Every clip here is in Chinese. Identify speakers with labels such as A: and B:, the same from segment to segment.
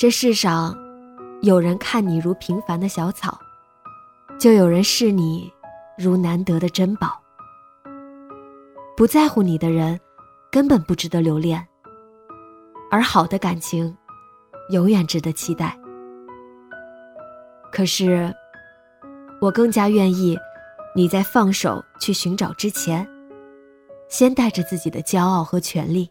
A: 这世上，有人看你如平凡的小草，就有人视你如难得的珍宝。不在乎你的人，根本不值得留恋；而好的感情，永远值得期待。可是，我更加愿意你在放手去寻找之前，先带着自己的骄傲和权利。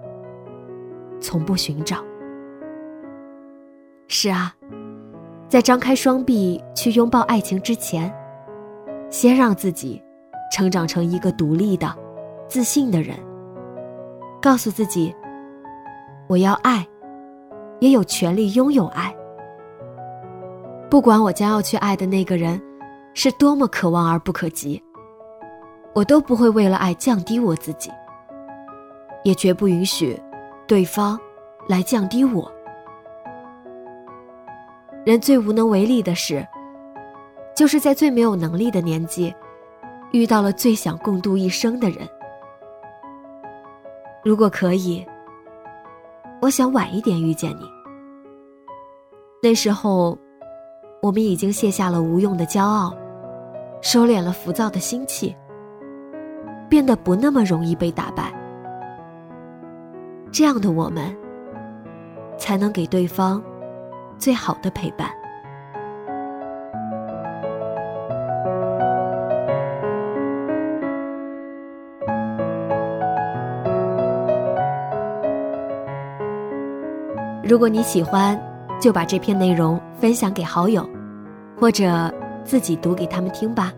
A: 从不寻找。是啊，在张开双臂去拥抱爱情之前，先让自己成长成一个独立的、自信的人。告诉自己，我要爱，也有权利拥有爱。不管我将要去爱的那个人是多么可望而不可及，我都不会为了爱降低我自己，也绝不允许。对方，来降低我。人最无能为力的事，就是在最没有能力的年纪，遇到了最想共度一生的人。如果可以，我想晚一点遇见你。那时候，我们已经卸下了无用的骄傲，收敛了浮躁的心气，变得不那么容易被打败。这样的我们，才能给对方最好的陪伴。如果你喜欢，就把这篇内容分享给好友，或者自己读给他们听吧。